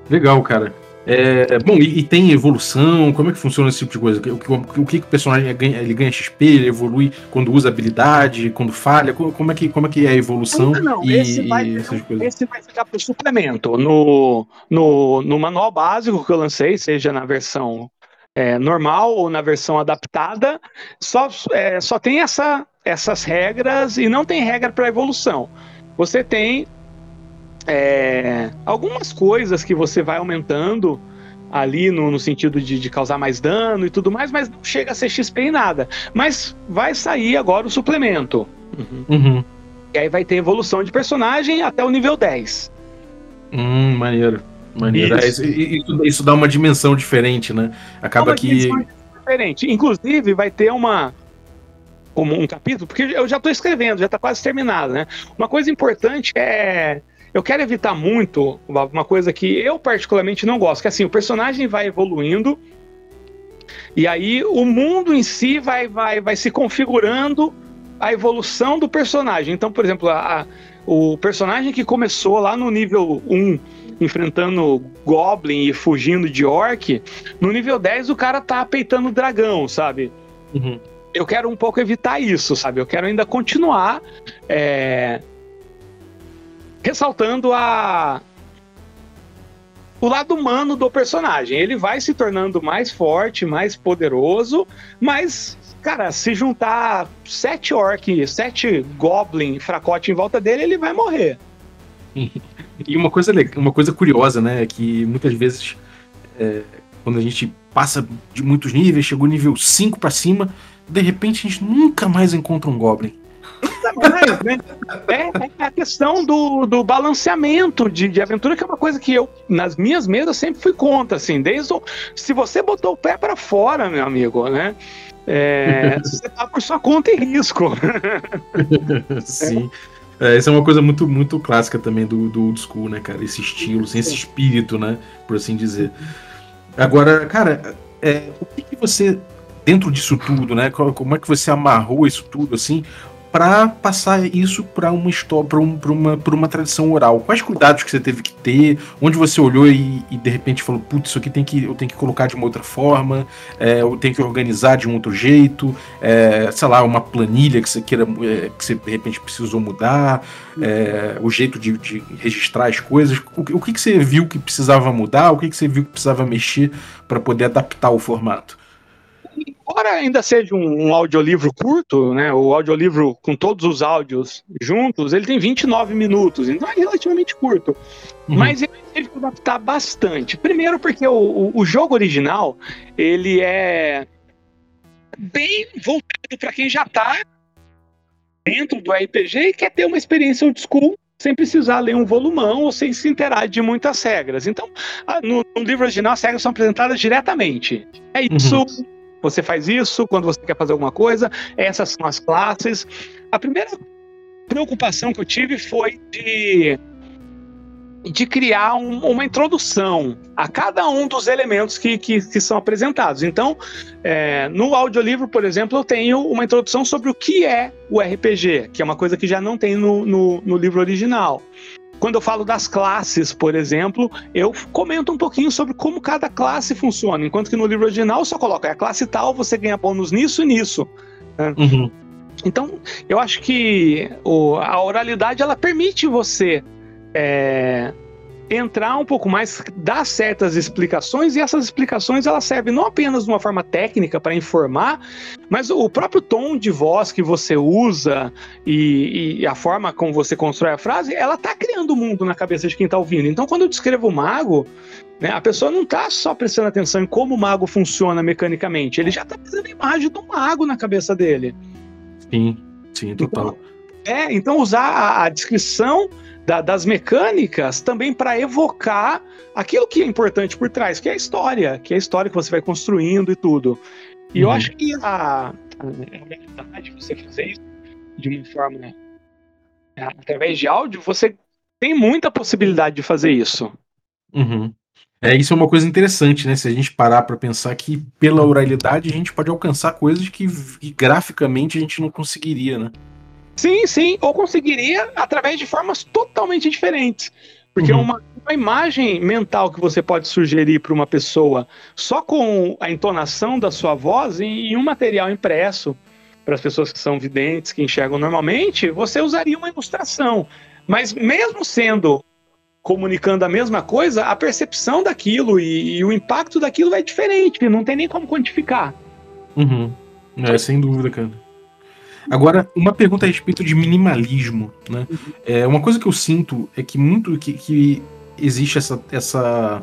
Legal, cara. É, é, bom, e, e, tem evolução? Como é que funciona esse tipo de coisa? O, o, o que, o personagem ganha? Ele ganha XP, ele evolui quando usa habilidade, quando falha? Como, como é, que, como é que é a evolução? Não, não, e, esse, vai, e esse vai ficar para o suplemento. No, no, no manual básico que eu lancei, seja na versão é, normal ou na versão adaptada, só, é, só tem essa, essas regras e não tem regra para evolução. Você tem é, algumas coisas que você vai aumentando ali no, no sentido de, de, causar mais dano e tudo mais, mas não chega a ser XP em nada. Mas vai sair agora o suplemento. Uhum. Uhum. E aí vai ter evolução de personagem até o nível 10. Hum, maneiro. Maneiro. Isso. É, isso, isso, dá uma dimensão diferente, né? Acaba uma que. Diferente. Inclusive, vai ter uma. Um, um capítulo, porque eu já estou escrevendo, já está quase terminado, né? Uma coisa importante é eu quero evitar muito uma coisa que eu particularmente não gosto, que é assim, o personagem vai evoluindo e aí o mundo em si vai, vai, vai se configurando a evolução do personagem. Então, por exemplo, a, a, o personagem que começou lá no nível 1 enfrentando Goblin e fugindo de Orc, no nível 10 o cara tá peitando o dragão, sabe? Uhum. Eu quero um pouco evitar isso, sabe? Eu quero ainda continuar é, ressaltando a o lado humano do personagem. Ele vai se tornando mais forte, mais poderoso, mas cara, se juntar sete orc, sete goblin, fracote em volta dele, ele vai morrer. E uma coisa, uma coisa curiosa, né, é que muitas vezes é, quando a gente passa de muitos níveis, chegou nível 5 para cima, de repente a gente nunca mais encontra um goblin. Né? É, é, a questão do, do balanceamento de, de aventura, que é uma coisa que eu, nas minhas mesas, sempre fui contra, assim, desde o, se você botou o pé para fora, meu amigo, né? É, você tá por sua conta e risco. Sim. É, essa é uma coisa muito, muito clássica também do, do old school, né, cara? Esse estilo, assim, esse espírito, né? Por assim dizer. Agora, cara, é, o que, que você, dentro disso tudo, né? Como é que você amarrou isso tudo, assim? Para passar isso para uma história, para um, uma, uma tradição oral? Quais cuidados que você teve que ter? Onde você olhou e, e de repente falou, putz, isso aqui tem que, eu tenho que colocar de uma outra forma, é, eu tenho que organizar de um outro jeito, é, sei lá, uma planilha que você queira, é, que você de repente precisou mudar, é, o jeito de, de, registrar as coisas. O, o que, que você viu que precisava mudar? O que, que você viu que precisava mexer para poder adaptar o formato? Embora ainda seja um, um, audiolivro curto, né, o audiolivro com todos os áudios juntos, ele tem 29 minutos, então é relativamente curto. Uhum. Mas ele teve que adaptar bastante. Primeiro porque o, o, o jogo original, ele é bem voltado para quem já está dentro do RPG e quer ter uma experiência old school sem precisar ler um volumão ou sem se interar de muitas regras. Então, no, no livro original, as regras são apresentadas diretamente. É isso, uhum. Você faz isso quando você quer fazer alguma coisa, essas são as classes. A primeira preocupação que eu tive foi de de criar um, uma introdução a cada um dos elementos que, que, que são apresentados. Então, é, no audiolivro, por exemplo, eu tenho uma introdução sobre o que é o RPG, que é uma coisa que já não tem no, no, no livro original. Quando eu falo das classes, por exemplo, eu comento um pouquinho sobre como cada classe funciona, enquanto que no livro original só coloca é a classe tal, você ganha bônus nisso e nisso. Né? Uhum. Então, eu acho que o, a oralidade ela permite você é, entrar um pouco mais, dar certas explicações, e essas explicações elas servem não apenas de uma forma técnica para informar, mas o próprio tom de voz que você usa e, e a forma como você constrói a frase, ela está criando o um mundo na cabeça de quem está ouvindo. Então, quando eu descrevo o mago, né, a pessoa não está só prestando atenção em como o mago funciona mecanicamente, ele já está fazendo a imagem do mago na cabeça dele. Sim, sim, total. Então, é, então usar a, a descrição da, das mecânicas também para evocar aquilo que é importante por trás, que é a história, que é a história que você vai construindo e tudo. E uhum. eu acho que a, realidade de você fazer isso de uma forma né, através de áudio, você tem muita possibilidade de fazer isso. Uhum. É, isso é uma coisa interessante, né? Se a gente parar para pensar que pela oralidade a gente pode alcançar coisas que, que graficamente a gente não conseguiria, né? Sim, sim, ou conseguiria através de formas totalmente diferentes. Porque uhum. uma, uma imagem mental que você pode sugerir para uma pessoa só com a entonação da sua voz em um material impresso, para as pessoas que são videntes, que enxergam normalmente, você usaria uma ilustração. Mas mesmo sendo comunicando a mesma coisa, a percepção daquilo e, e o impacto daquilo é diferente, não tem nem como quantificar. Uhum. É, sem dúvida, cara. Agora, uma pergunta a respeito de minimalismo, né? É, uma coisa que eu sinto é que muito que, que existe essa, essa.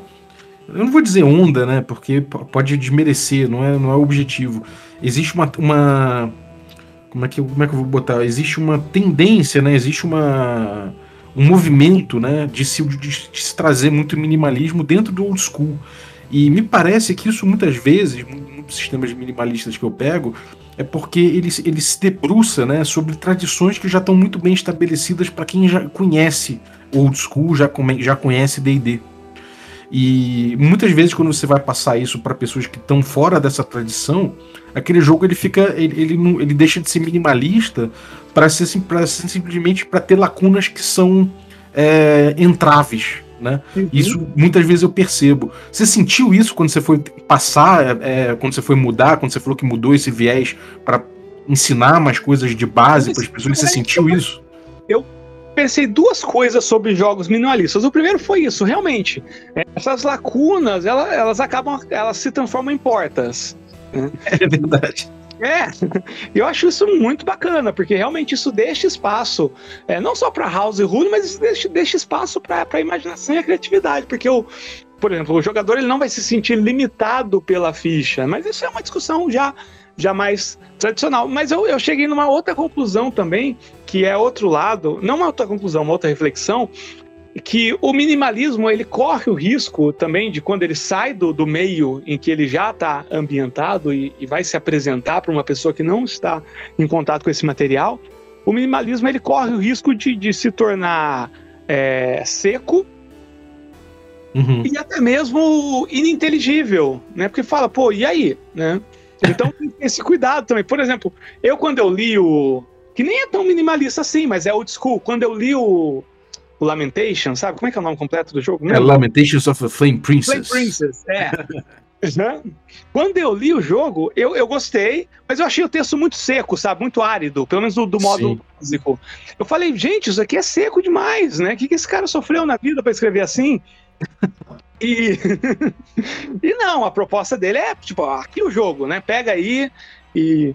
Eu não vou dizer onda, né? Porque pode desmerecer, não é, não é o objetivo. Existe uma. uma como, é que, como é que eu vou botar? Existe uma tendência, né? Existe uma um movimento né, de se, de, de se trazer muito minimalismo dentro do old school. E me parece que isso muitas vezes, muitos sistemas minimalistas que eu pego, é porque ele, ele se debruça né, sobre tradições que já estão muito bem estabelecidas para quem já conhece old school, já, come, já conhece DD. E muitas vezes, quando você vai passar isso para pessoas que estão fora dessa tradição, aquele jogo ele fica. Ele, ele, ele deixa de ser minimalista para ser, ser simplesmente para ter lacunas que são é, entraves né? Uhum. Isso muitas vezes eu percebo. Você sentiu isso quando você foi passar, é, quando você foi mudar, quando você falou que mudou esse viés para ensinar mais coisas de base para as pessoas? Você sentiu isso? Eu pensei duas coisas sobre jogos minimalistas. O primeiro foi isso, realmente. É, essas lacunas, elas, elas acabam, elas se transformam em portas. Né? É verdade. É, eu acho isso muito bacana, porque realmente isso deixa espaço, é, não só para house rule, mas deixa, deixa espaço para a imaginação e a criatividade, porque o, por exemplo, o jogador ele não vai se sentir limitado pela ficha, mas isso é uma discussão já, já mais tradicional. Mas eu, eu cheguei numa outra conclusão também, que é outro lado, não uma outra conclusão, uma outra reflexão, que o minimalismo ele corre o risco também de quando ele sai do, do meio em que ele já está ambientado e, e, vai se apresentar para uma pessoa que não está em contato com esse material, o minimalismo ele corre o risco de, de se tornar é, seco uhum. e até mesmo ininteligível, né? Porque fala, pô, e aí, né? Então tem esse cuidado também. Por exemplo, eu quando eu li o que nem é tão minimalista assim, mas é old school. Quando eu li o o Lamentation, sabe? Como é que é o nome completo do jogo? É Lamentations of a Flame Princess. Flame Princess, é. Quando eu li o jogo, eu, eu gostei, mas eu achei o texto muito seco, sabe? Muito árido, pelo menos do, do modo físico. Eu falei, gente, isso aqui é seco demais, né? O que, que esse cara sofreu na vida para escrever assim? e... e não, a proposta dele é, tipo, aqui o jogo, né? Pega aí e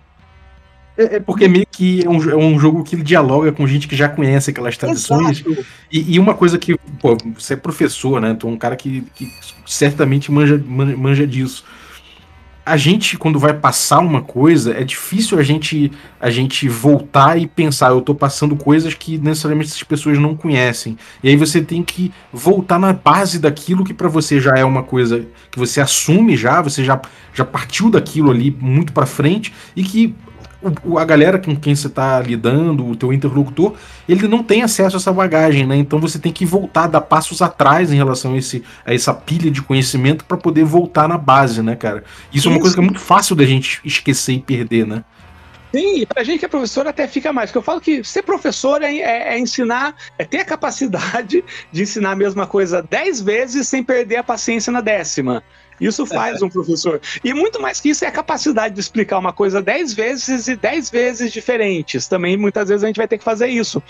é, é porque meio que é um, é um, jogo que dialoga com gente que já conhece aquelas tradições. E, e, uma coisa que, pô, você é professor, né? É um cara que, que certamente manja, manja disso. a gente, quando vai passar uma coisa, é difícil a gente a gente voltar e pensar, eu tô passando coisas que necessariamente essas pessoas não conhecem. E aí você tem que voltar na base daquilo que para você já é uma coisa que você assume já, você já, já partiu daquilo ali muito para frente e que o, a galera com quem você está lidando, o teu interlocutor, ele não tem acesso a essa bagagem, né? Então você tem que voltar, dar passos atrás em relação a, esse, a essa pilha de conhecimento para poder voltar na base, né, cara? Isso, Isso, é uma coisa que é muito fácil da gente esquecer e perder, né? Sim, e pra gente que é professor até fica mais, porque eu falo que ser professor é, é, é, ensinar, é ter a capacidade de ensinar a mesma coisa dez vezes sem perder a paciência na décima. Isso faz um professor. E muito mais que isso é a capacidade de explicar uma coisa dez vezes e dez vezes diferentes. Também muitas vezes a gente vai ter que fazer isso.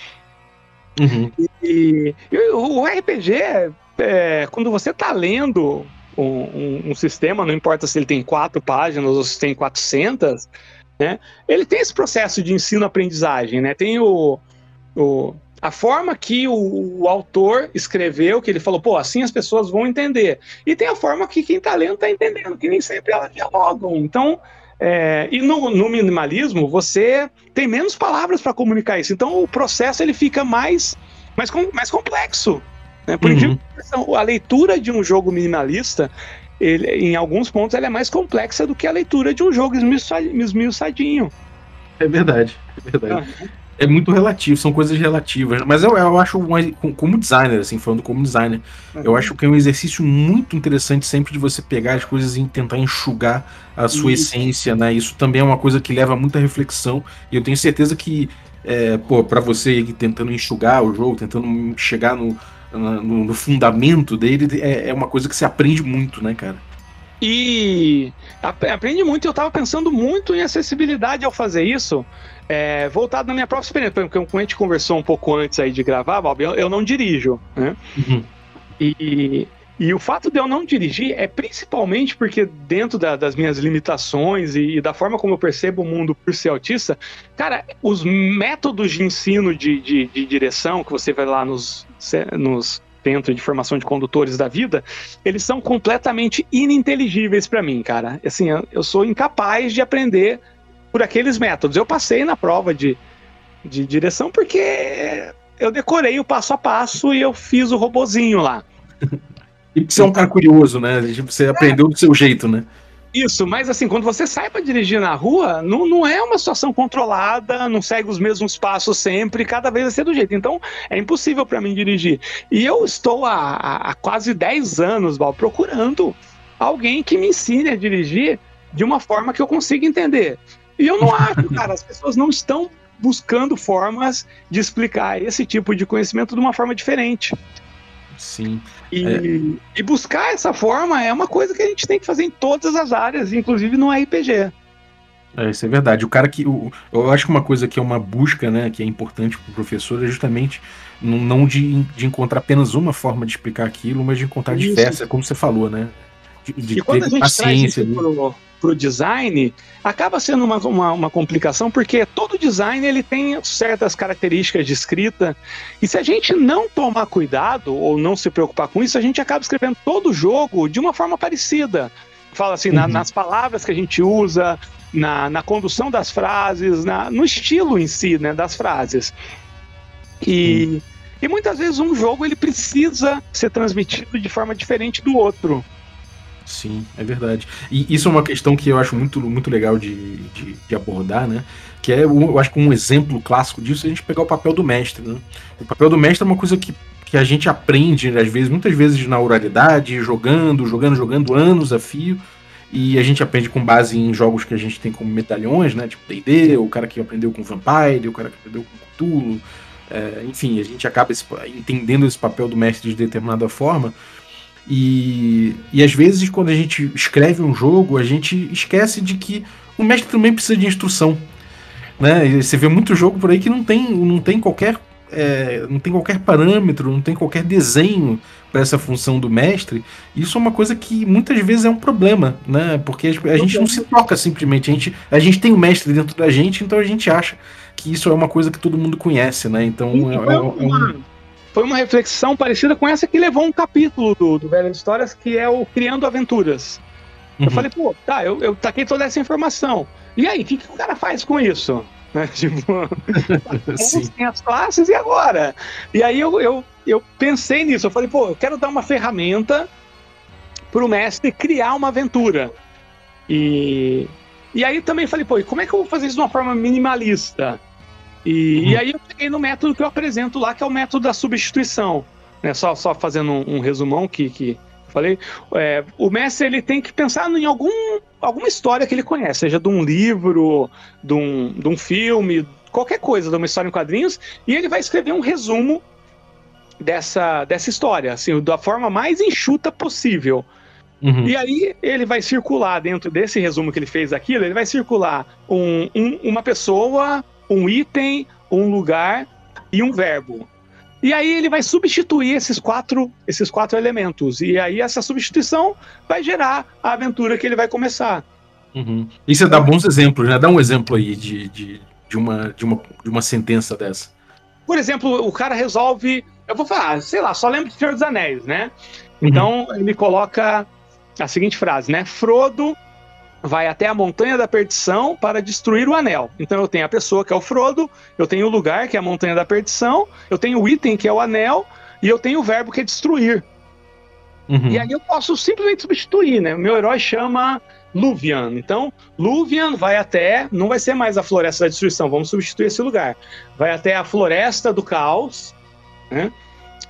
Uhum. E, e, o RPG, é, quando você está lendo um, um, um, sistema, não importa se ele tem quatro páginas ou se tem 400, né, ele tem esse processo de ensino-aprendizagem. Né? Tem o, o a forma que o, o, autor escreveu, que ele falou, pô, assim as pessoas vão entender. E tem a forma que quem está lendo está entendendo, que nem sempre elas dialogam. Então, é, e no, no, minimalismo, você tem menos palavras para comunicar isso. Então, o processo ele fica mais, mais, mais complexo. Né? Por uhum. a leitura de um jogo minimalista, ele, em alguns pontos, ela é mais complexa do que a leitura de um jogo esmiuçadinho. É verdade, é verdade. Uhum é muito relativo, são coisas relativas. Mas eu, eu acho, como designer, assim, falando como designer, uhum. eu acho que é um exercício muito interessante sempre de você pegar as coisas e tentar enxugar a sua Isso. essência, né? Isso também é uma coisa que leva muita reflexão. E eu tenho certeza que, é, pô, pra você tentando enxugar o jogo, tentando chegar no, no, no fundamento dele, é, é uma coisa que você aprende muito, né, cara? E aprende muito. Eu tava pensando muito em acessibilidade ao fazer isso. É, voltado na minha própria experiência, porque como a gente conversou um pouco antes aí de gravar, Bob, eu, eu não dirijo, né? Uhum. E, e o fato de eu não dirigir é principalmente porque, dentro da, das minhas limitações e, e, da forma como eu percebo o mundo por ser autista, cara, os métodos de ensino de, de, de direção que você vai lá nos, nos centros de formação de condutores da vida, eles são completamente ininteligíveis para mim, cara. Assim, eu, eu sou incapaz de aprender por aqueles métodos. Eu passei na prova de, de direção porque eu decorei o passo a passo e eu fiz o robozinho lá. E você é um cara curioso, né? Você aprendeu do seu jeito, né? Isso, mas assim, quando você sai para dirigir na rua, não, não é uma situação controlada, não segue os mesmos passos sempre, cada vez vai ser do jeito. Então, é impossível para mim dirigir. E eu estou há, há quase 10 anos, Val, procurando alguém que me ensine a dirigir de uma forma que eu consiga entender. E eu não acho, cara, as pessoas não estão buscando formas de explicar esse tipo de conhecimento de uma forma diferente. Sim. E, é. e, buscar essa forma é uma coisa que a gente tem que fazer em todas as áreas, inclusive no RPG. É, isso é verdade. O cara que. O, eu acho que uma coisa que é uma busca, né, que é importante para o professor é justamente não de, de encontrar apenas uma forma de explicar aquilo, mas de encontrar isso. diversas, como você falou, né? De, de gente paciência. Traz isso para o design, acaba sendo uma, uma, uma, complicação, porque todo design ele tem certas características de escrita, e se a gente não tomar cuidado ou não se preocupar com isso, a gente acaba escrevendo todo o jogo de uma forma parecida. Fala assim, uhum. na, nas palavras que a gente usa, na, na condução das frases, na, no estilo em si né, das frases. E, uhum. e muitas vezes um jogo ele precisa ser transmitido de forma diferente do outro. Sim, é verdade. E isso é uma questão que eu acho muito, muito legal de, de, de abordar, né? Que é, eu acho que um exemplo clássico disso é a gente pegar o papel do mestre, né? O papel do mestre é uma coisa que, que a gente aprende, às vezes, muitas vezes na oralidade, jogando, jogando, jogando anos a fio, e a gente aprende com base em jogos que a gente tem como medalhões, né? Tipo D&D, o cara que aprendeu com Vampire, o cara que aprendeu com Cthulhu, é, enfim, a gente acaba esse, entendendo esse papel do mestre de determinada forma, e, e às vezes, quando a gente escreve um jogo, a gente esquece de que o mestre também precisa de instrução. Né? E você vê muito jogo por aí que não tem, não tem qualquer. É, não tem qualquer parâmetro, não tem qualquer desenho para essa função do mestre. Isso é uma coisa que muitas vezes é um problema, né? Porque a gente não se toca simplesmente. A gente, a gente tem o mestre dentro da gente, então a gente acha que isso é uma coisa que todo mundo conhece, né? Então é, é, é um foi uma reflexão parecida com essa que levou um capítulo do, do Velhas Histórias, que é o Criando Aventuras. Uhum. Eu falei, pô, tá, eu, eu taquei toda essa informação. E aí, o que, que o cara faz com isso? Né? Tipo, tem as classes e agora? E aí eu, eu, eu pensei nisso, eu falei, pô, eu quero dar uma ferramenta para o mestre criar uma aventura. E, e aí também falei, pô, e como é que eu vou fazer isso de uma forma minimalista? E, uhum. e aí eu cheguei no método que eu apresento lá, que é o método da substituição. Né? Só, só fazendo um, um resumão que, que falei, é, o mestre ele tem que pensar em algum, alguma história que ele conhece, seja de um livro, de um, de um filme, qualquer coisa, de uma história em quadrinhos, e ele vai escrever um resumo dessa, dessa história, assim, da forma mais enxuta possível. Uhum. E aí ele vai circular dentro desse resumo que ele fez aquilo, ele vai circular um, um, uma pessoa, um item, um lugar e um verbo. E aí ele vai substituir esses quatro, esses quatro elementos. E aí essa substituição vai gerar a aventura que ele vai começar. Uhum. E você dá bons exemplos, né? Dá um exemplo aí de, de, de, uma, de, uma, de uma sentença dessa. Por exemplo, o cara resolve. Eu vou falar, sei lá, só lembro do Senhor dos Anéis, né? Uhum. Então ele coloca a seguinte frase, né? Frodo vai até a montanha da perdição para destruir o anel. Então eu tenho a pessoa que é o Frodo, eu tenho o lugar que é a montanha da perdição, eu tenho o item que é o anel e eu tenho o verbo que é destruir. Uhum. E aí eu posso simplesmente substituir, né? O meu herói chama Luvian. Então, Luvian vai até, não vai ser mais a floresta da destruição, vamos substituir esse lugar. Vai até a floresta do caos, né?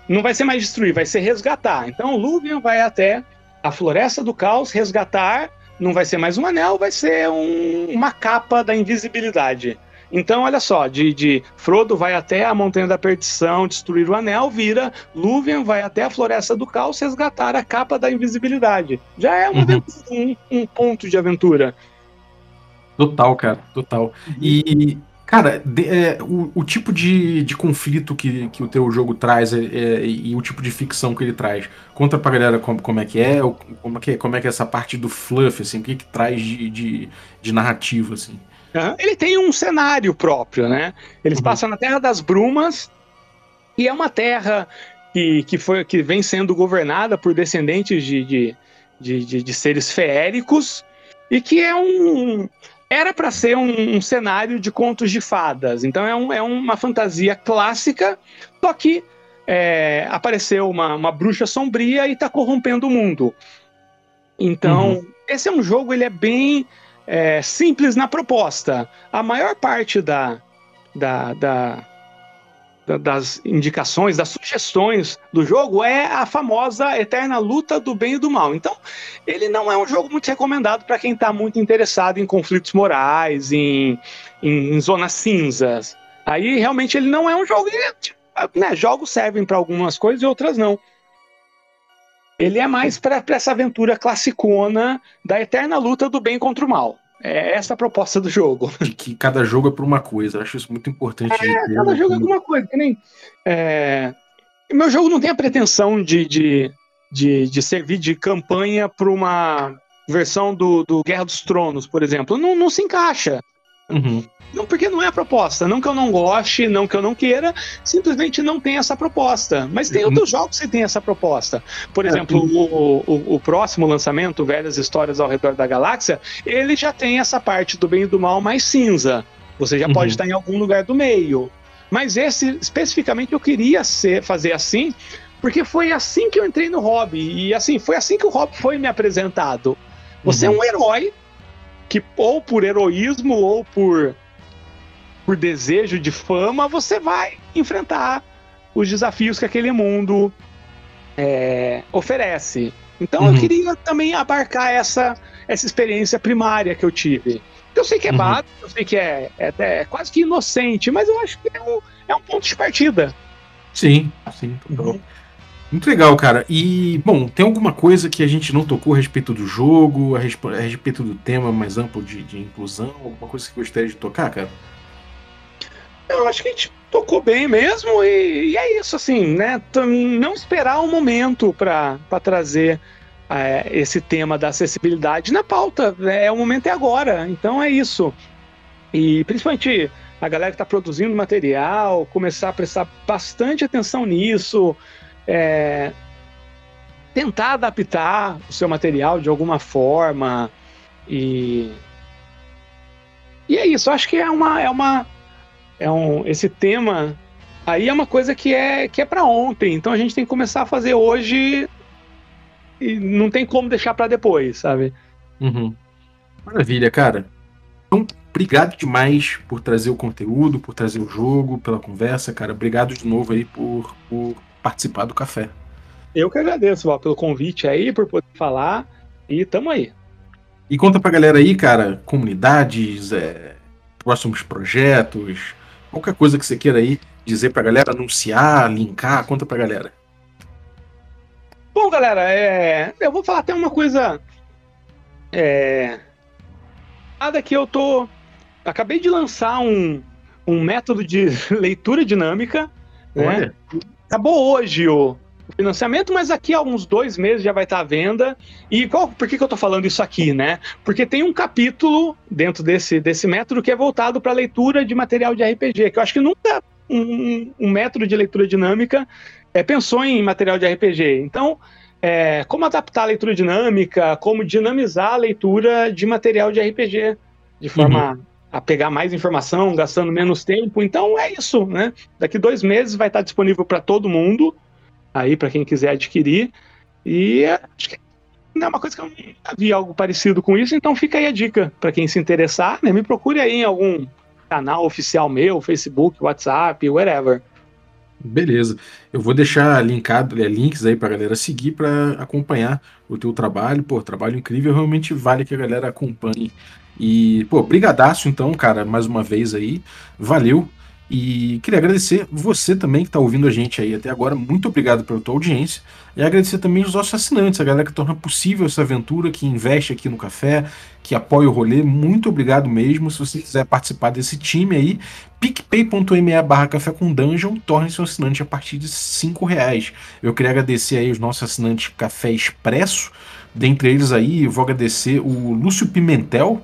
Não vai ser mais destruir, vai ser resgatar. Então, Luvian vai até a floresta do caos resgatar não vai ser mais um anel, vai ser um, uma capa da invisibilidade. Então, olha só, de, de, Frodo vai até a Montanha da Perdição destruir o anel, vira Lúthien vai até a Floresta do Caos resgatar a capa da invisibilidade. Já é uma uhum. um, um, ponto de aventura. Total, cara, total. E Cara, de, é, o, o, tipo de, de conflito que, que o teu jogo traz é, é, e o tipo de ficção que ele traz. Conta pra galera como, como é que é, como é que, é, como é que é essa parte do fluff, assim, o que, que traz de, de, de narrativa, assim. Ele tem um cenário próprio, né? Eles uhum. passam na Terra das Brumas, e é uma terra que, que, foi, que vem sendo governada por descendentes de, de, de, de, de seres feéricos, e que é um era para ser um, um, cenário de contos de fadas. Então é, um, é uma fantasia clássica, só que é, apareceu uma, uma, bruxa sombria e está corrompendo o mundo. Então, uhum. esse é um jogo, ele é bem é, simples na proposta. A maior parte da, da, da das indicações, das sugestões do jogo é a famosa eterna luta do bem e do mal. Então, ele não é um jogo muito recomendado para quem está muito interessado em conflitos morais, em, em, zonas cinzas. Aí, realmente, ele não é um jogo. Tipo, né, jogos servem para algumas coisas e outras não. Ele é mais para essa aventura classicona da eterna luta do bem contra o mal. É essa a proposta do jogo. De que cada jogo é por uma coisa. Eu acho isso muito importante. É, cada jogo é por uma coisa. Que nem, é... Meu jogo não tem a pretensão de, de, de, de servir de campanha para uma versão do, do Guerra dos Tronos, por exemplo. Não, não se encaixa. Uhum. Não, porque não é a proposta. Não que eu não goste, não que eu não queira, simplesmente não tem essa proposta. Mas tem uhum. outros jogos que tem essa proposta. Por é, exemplo, o, o, o, próximo lançamento, Velhas Histórias ao Redor da Galáxia, ele já tem essa parte do bem e do mal mais cinza. Você já uhum. pode estar em algum lugar do meio. Mas esse, especificamente, eu queria ser, fazer assim, porque foi assim que eu entrei no hobby. E assim, foi assim que o hobby foi me apresentado. Você é uhum. é um herói que ou por heroísmo ou por por desejo de fama, você vai enfrentar os desafios que aquele mundo é, oferece. Então uhum. eu queria também abarcar essa, essa experiência primária que eu tive. Eu sei que é uhum. básico, eu sei que é, é, é, quase que inocente, mas eu acho que é um, é um ponto de partida. Sim, sim, uhum. Muito legal, cara. E, bom, tem alguma coisa que a gente não tocou a respeito do jogo, a, respeito do tema mais amplo de, de inclusão? Alguma coisa que gostaria de tocar, cara? Eu acho que a gente tocou bem mesmo e, e é isso, assim, né? Não esperar um momento para trazer é, esse tema da acessibilidade na pauta. É, o momento é agora, então é isso. E principalmente a galera que está produzindo material, começar a prestar bastante atenção nisso. É, tentar adaptar o seu material de alguma forma e e é isso. Acho que é uma é uma é um esse tema aí é uma coisa que é que é para ontem. Então a gente tem que começar a fazer hoje e não tem como deixar para depois, sabe? Uhum. Maravilha, cara. Então, obrigado demais por trazer o conteúdo, por trazer o jogo, pela conversa, cara. Obrigado de novo aí por, por participar do café. Eu que agradeço, Val, pelo convite aí, por poder falar. E tamo aí. E conta pra galera aí, cara, comunidades, é, próximos projetos, qualquer coisa que você queira aí dizer pra galera, anunciar, linkar, conta pra galera. Bom, galera, é, eu vou falar até uma coisa. É, nada que eu tô. Acabei de lançar um, um método de leitura dinâmica. Né? Acabou hoje o, financiamento, mas aqui há uns dois meses já vai estar à venda. E qual, por que, que eu estou falando isso aqui, né? Porque tem um capítulo dentro desse, desse método que é voltado para leitura de material de RPG, que eu acho que nunca um, um método de leitura dinâmica é, pensou em material de RPG. Então, é, como adaptar a leitura dinâmica, como dinamizar a leitura de material de RPG de forma uhum. a pegar mais informação, gastando menos tempo. Então é isso, né? Daqui dois meses vai estar disponível para todo mundo aí para quem quiser adquirir. E acho que não é uma coisa que eu nunca vi algo parecido com isso, então fica aí a dica para quem se interessar, né? Me procure aí em algum canal oficial meu, Facebook, WhatsApp, whatever. Beleza. Eu vou deixar linkado, é, links aí pra galera seguir para acompanhar o teu trabalho. Pô, trabalho incrível, realmente vale que a galera acompanhe. E, pô, brigadaço então, cara, mais uma vez aí. Valeu. E queria agradecer você também que está ouvindo a gente aí até agora. Muito obrigado pela tua audiência. E agradecer também os nossos assinantes, a galera que torna possível essa aventura, que investe aqui no café, que apoia o rolê. Muito obrigado mesmo. Se você quiser participar desse time aí, picpay.me barra café com dungeon, torne-se um assinante a partir de 5 reais. Eu queria agradecer aí os nossos assinantes Café Expresso. Dentre eles aí, eu vou agradecer o Lúcio Pimentel,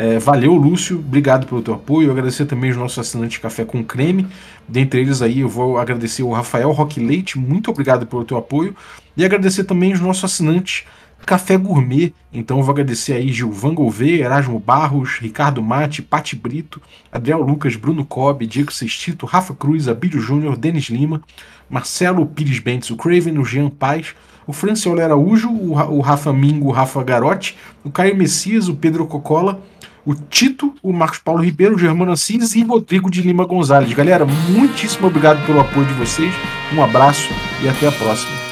é, valeu, Lúcio, obrigado pelo teu apoio. Agradecer também os nossos assinantes Café com Creme. Dentre eles aí, eu vou agradecer o Rafael Roque Leite, muito obrigado pelo teu apoio. E agradecer também os nossos assinantes Café Gourmet. Então eu vou agradecer aí Gilvan Gouveia, Erasmo Barros, Ricardo Mate, Pati Brito, Adriel Lucas, Bruno Cobb, Diego Sextito, Rafa Cruz, Abílio Júnior, Denis Lima, Marcelo Pires Bentes, o Craven, o Jean Paz, o Franciolo Araújo, o Rafa Mingo, o Rafa Garotti, o Caio Messias, o Pedro Cocola, o Tito, o Marcos Paulo Ribeiro, o Germano Assis e Rodrigo de Lima Gonzalez. Galera, muitíssimo obrigado pelo apoio de vocês, um abraço e até a próxima.